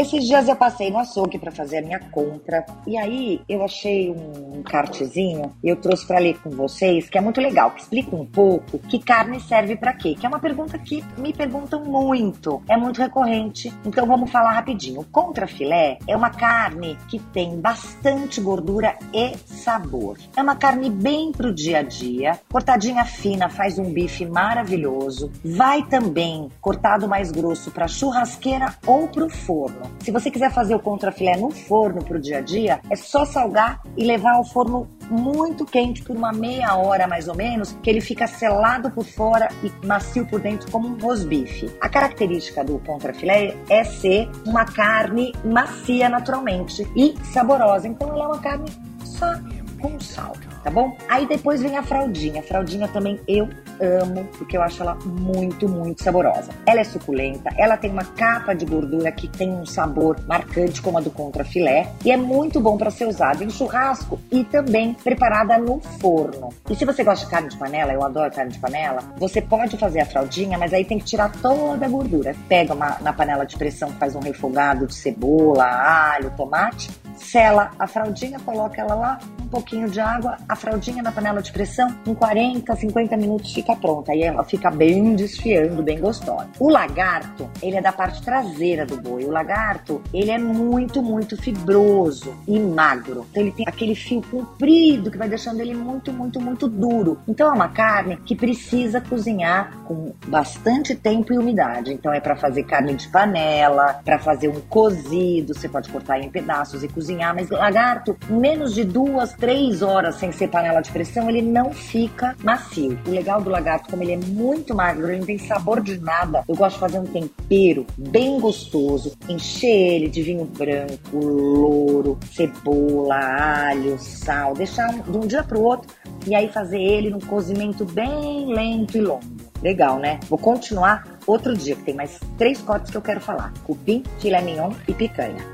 Esses dias eu passei no açougue para fazer a minha compra e aí eu achei um cartezinho e eu trouxe para ler com vocês que é muito legal, que explica um pouco que carne serve para quê, que é uma pergunta que me perguntam muito, é muito recorrente, então vamos falar rapidinho. Contra filé é uma carne que tem bastante gordura e sabor. É uma carne bem pro dia a dia, cortadinha fina, faz um bife maravilhoso. Vai também cortado mais grosso para churrasqueira ou pro forno. Se você quiser fazer o contrafilé no forno para o dia a dia, é só salgar e levar ao forno muito quente por uma meia hora mais ou menos, que ele fica selado por fora e macio por dentro como um rosbife. A característica do contrafilé é ser uma carne macia naturalmente e saborosa. Então ela é uma carne só com sal, tá bom? Aí depois vem a fraldinha. A fraldinha também eu amo, porque eu acho ela muito, muito saborosa. Ela é suculenta, ela tem uma capa de gordura que tem um sabor marcante como a do contrafilé e é muito bom para ser usado em churrasco e também preparada no forno. E se você gosta de carne de panela, eu adoro carne de panela, você pode fazer a fraldinha, mas aí tem que tirar toda a gordura. Pega uma na panela de pressão, faz um refogado de cebola, alho, tomate, sela a fraldinha, coloca ela lá, um pouquinho de água, a fraldinha na panela de pressão, em 40, 50 minutos fica pronta. Aí ela fica bem desfiando, bem gostosa. O lagarto, ele é da parte traseira do boi. O lagarto, ele é muito, muito fibroso e magro. Então ele tem aquele fio comprido que vai deixando ele muito, muito, muito duro. Então é uma carne que precisa cozinhar com bastante tempo e umidade. Então é para fazer carne de panela, para fazer um cozido, você pode cortar em pedaços e cozinhar, mas lagarto, menos de duas, três horas sem ser panela de pressão, ele não fica macio. O legal do lagarto, como ele é muito magro, ele não tem sabor de nada, eu gosto de fazer um tempero bem gostoso, encher ele de vinho branco, louro, cebola, alho, sal, deixar de um dia para o outro e aí fazer ele num cozimento bem lento e longo. Legal, né? Vou continuar outro dia, que tem mais três cortes que eu quero falar: cupim, filé mignon e picanha.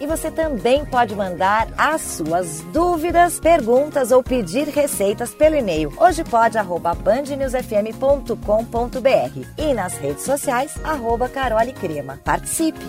E você também pode mandar as suas dúvidas, perguntas ou pedir receitas pelo e-mail hojepod.bandnewsfm.com.br e nas redes sociais, arroba Carole Crema. Participe!